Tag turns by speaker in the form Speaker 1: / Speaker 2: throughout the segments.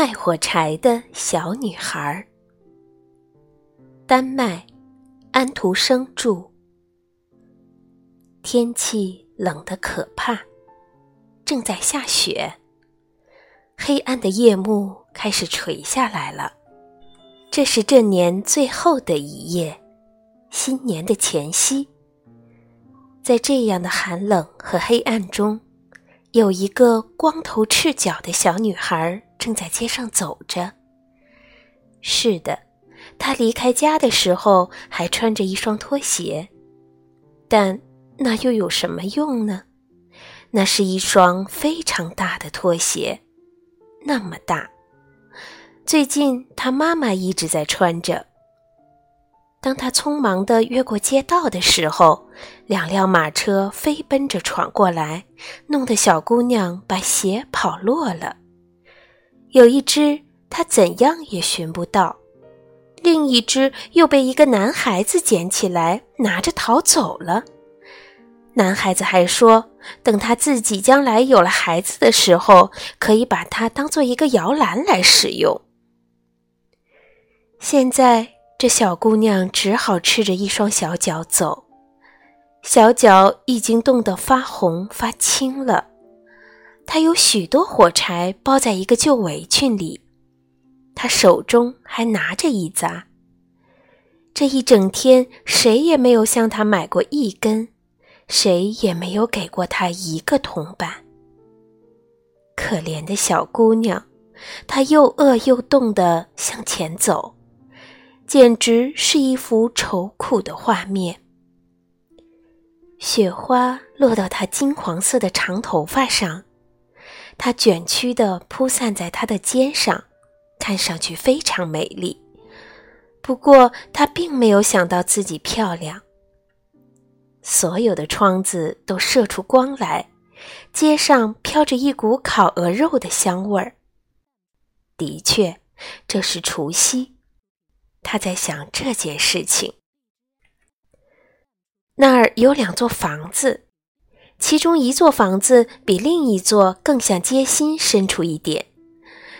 Speaker 1: 卖火柴的小女孩。丹麦，安徒生著。天气冷得可怕，正在下雪。黑暗的夜幕开始垂下来了。这是这年最后的一夜，新年的前夕。在这样的寒冷和黑暗中，有一个光头赤脚的小女孩正在街上走着。是的。他离开家的时候还穿着一双拖鞋，但那又有什么用呢？那是一双非常大的拖鞋，那么大。最近他妈妈一直在穿着。当他匆忙地越过街道的时候，两辆马车飞奔着闯过来，弄得小姑娘把鞋跑落了。有一只，她怎样也寻不到。另一只又被一个男孩子捡起来，拿着逃走了。男孩子还说，等他自己将来有了孩子的时候，可以把它当做一个摇篮来使用。现在，这小姑娘只好赤着一双小脚走，小脚已经冻得发红发青了。她有许多火柴包在一个旧围裙里。他手中还拿着一扎。这一整天，谁也没有向他买过一根，谁也没有给过他一个铜板。可怜的小姑娘，她又饿又冻地向前走，简直是一幅愁苦的画面。雪花落到她金黄色的长头发上，它卷曲地铺散在她的肩上。看上去非常美丽，不过她并没有想到自己漂亮。所有的窗子都射出光来，街上飘着一股烤鹅肉的香味儿。的确，这是除夕。他在想这件事情。那儿有两座房子，其中一座房子比另一座更向街心深处一点。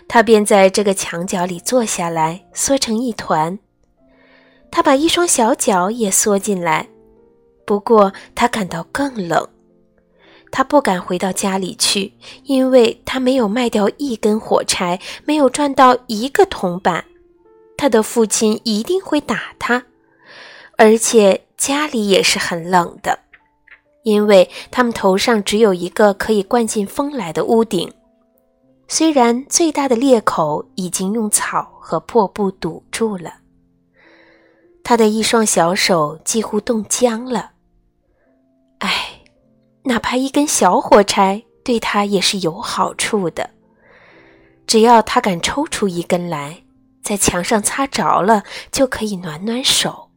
Speaker 1: 他便在这个墙角里坐下来，缩成一团。他把一双小脚也缩进来，不过他感到更冷。他不敢回到家里去，因为他没有卖掉一根火柴，没有赚到一个铜板。他的父亲一定会打他，而且家里也是很冷的，因为他们头上只有一个可以灌进风来的屋顶。虽然最大的裂口已经用草和破布堵住了，他的一双小手几乎冻僵了。唉，哪怕一根小火柴对他也是有好处的，只要他敢抽出一根来，在墙上擦着了，就可以暖暖手。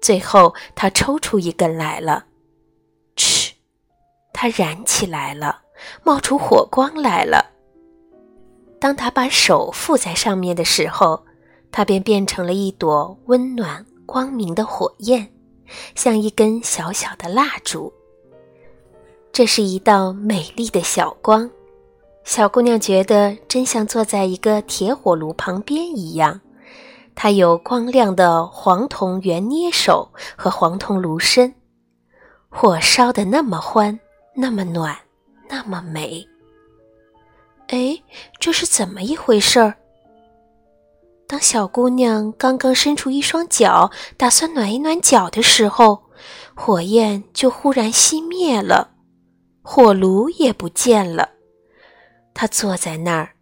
Speaker 1: 最后，他抽出一根来了，它燃起来了。冒出火光来了。当他把手附在上面的时候，它便变成了一朵温暖光明的火焰，像一根小小的蜡烛。这是一道美丽的小光，小姑娘觉得真像坐在一个铁火炉旁边一样。它有光亮的黄铜圆捏手和黄铜炉身，火烧得那么欢，那么暖。那么美。哎，这是怎么一回事儿？当小姑娘刚刚伸出一双脚，打算暖一暖脚的时候，火焰就忽然熄灭了，火炉也不见了。她坐在那儿，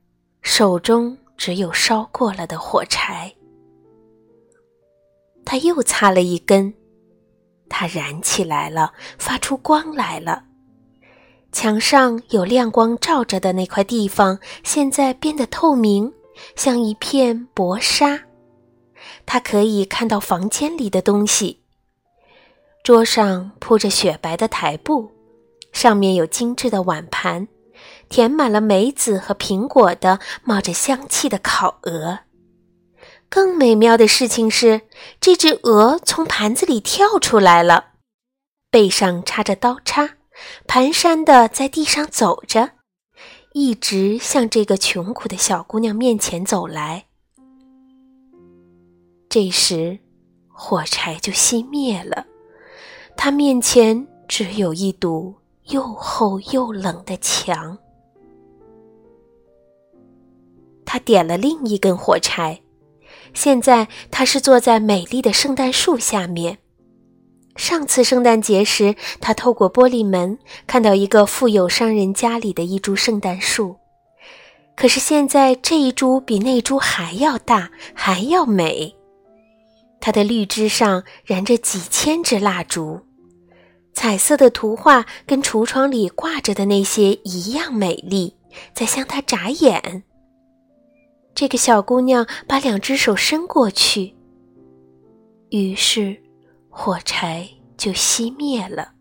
Speaker 1: 手中只有烧过了的火柴。她又擦了一根，它燃起来了，发出光来了。墙上有亮光照着的那块地方，现在变得透明，像一片薄纱。他可以看到房间里的东西。桌上铺着雪白的台布，上面有精致的碗盘，填满了梅子和苹果的冒着香气的烤鹅。更美妙的事情是，这只鹅从盘子里跳出来了，背上插着刀叉。蹒跚地在地上走着，一直向这个穷苦的小姑娘面前走来。这时，火柴就熄灭了，她面前只有一堵又厚又冷的墙。他点了另一根火柴，现在他是坐在美丽的圣诞树下面。上次圣诞节时，他透过玻璃门看到一个富有商人家里的一株圣诞树，可是现在这一株比那株还要大，还要美。它的绿枝上燃着几千支蜡烛，彩色的图画跟橱窗里挂着的那些一样美丽，在向他眨眼。这个小姑娘把两只手伸过去，于是。火柴就熄灭了。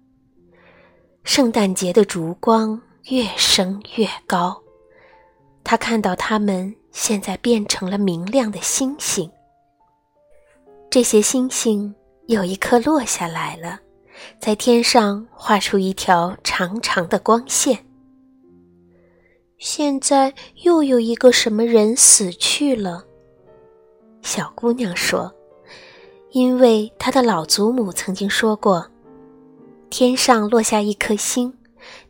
Speaker 1: 圣诞节的烛光越升越高，他看到它们现在变成了明亮的星星。这些星星有一颗落下来了，在天上画出一条长长的光线。现在又有一个什么人死去了？小姑娘说。因为他的老祖母曾经说过：“天上落下一颗星，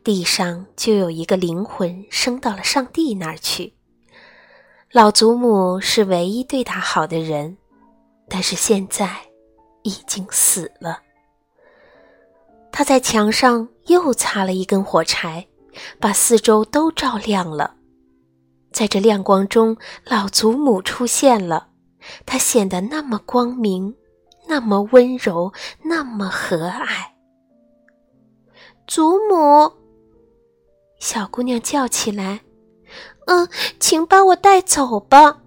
Speaker 1: 地上就有一个灵魂升到了上帝那儿去。”老祖母是唯一对他好的人，但是现在已经死了。他在墙上又擦了一根火柴，把四周都照亮了。在这亮光中，老祖母出现了，她显得那么光明。那么温柔，那么和蔼。祖母，小姑娘叫起来：“嗯，请把我带走吧！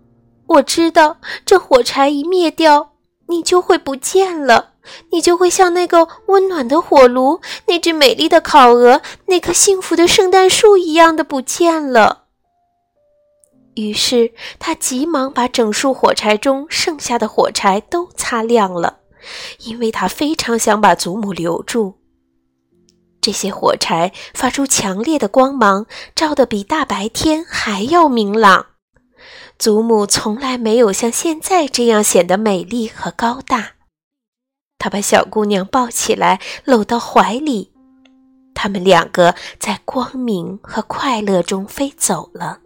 Speaker 1: 我知道这火柴一灭掉，你就会不见了，你就会像那个温暖的火炉、那只美丽的烤鹅、那棵幸福的圣诞树一样的不见了。”于是他急忙把整束火柴中剩下的火柴都擦亮了，因为他非常想把祖母留住。这些火柴发出强烈的光芒，照得比大白天还要明朗。祖母从来没有像现在这样显得美丽和高大。他把小姑娘抱起来，搂到怀里，他们两个在光明和快乐中飞走了。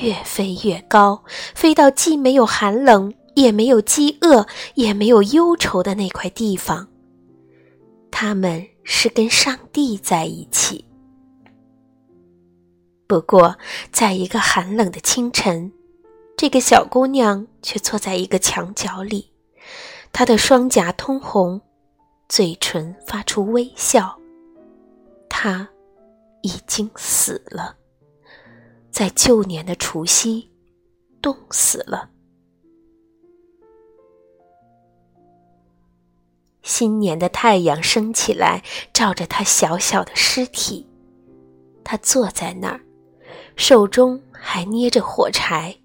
Speaker 1: 越飞越高，飞到既没有寒冷，也没有饥饿，也没有忧愁的那块地方。他们是跟上帝在一起。不过，在一个寒冷的清晨，这个小姑娘却坐在一个墙角里，她的双颊通红，嘴唇发出微笑。她已经死了。在旧年的除夕，冻死了。新年的太阳升起来，照着他小小的尸体。他坐在那儿，手中还捏着火柴，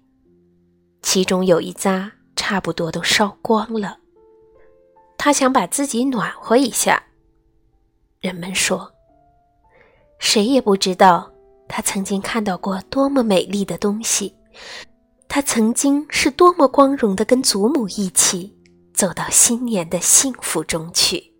Speaker 1: 其中有一扎差不多都烧光了。他想把自己暖和一下。人们说，谁也不知道。他曾经看到过多么美丽的东西，他曾经是多么光荣的跟祖母一起走到新年的幸福中去。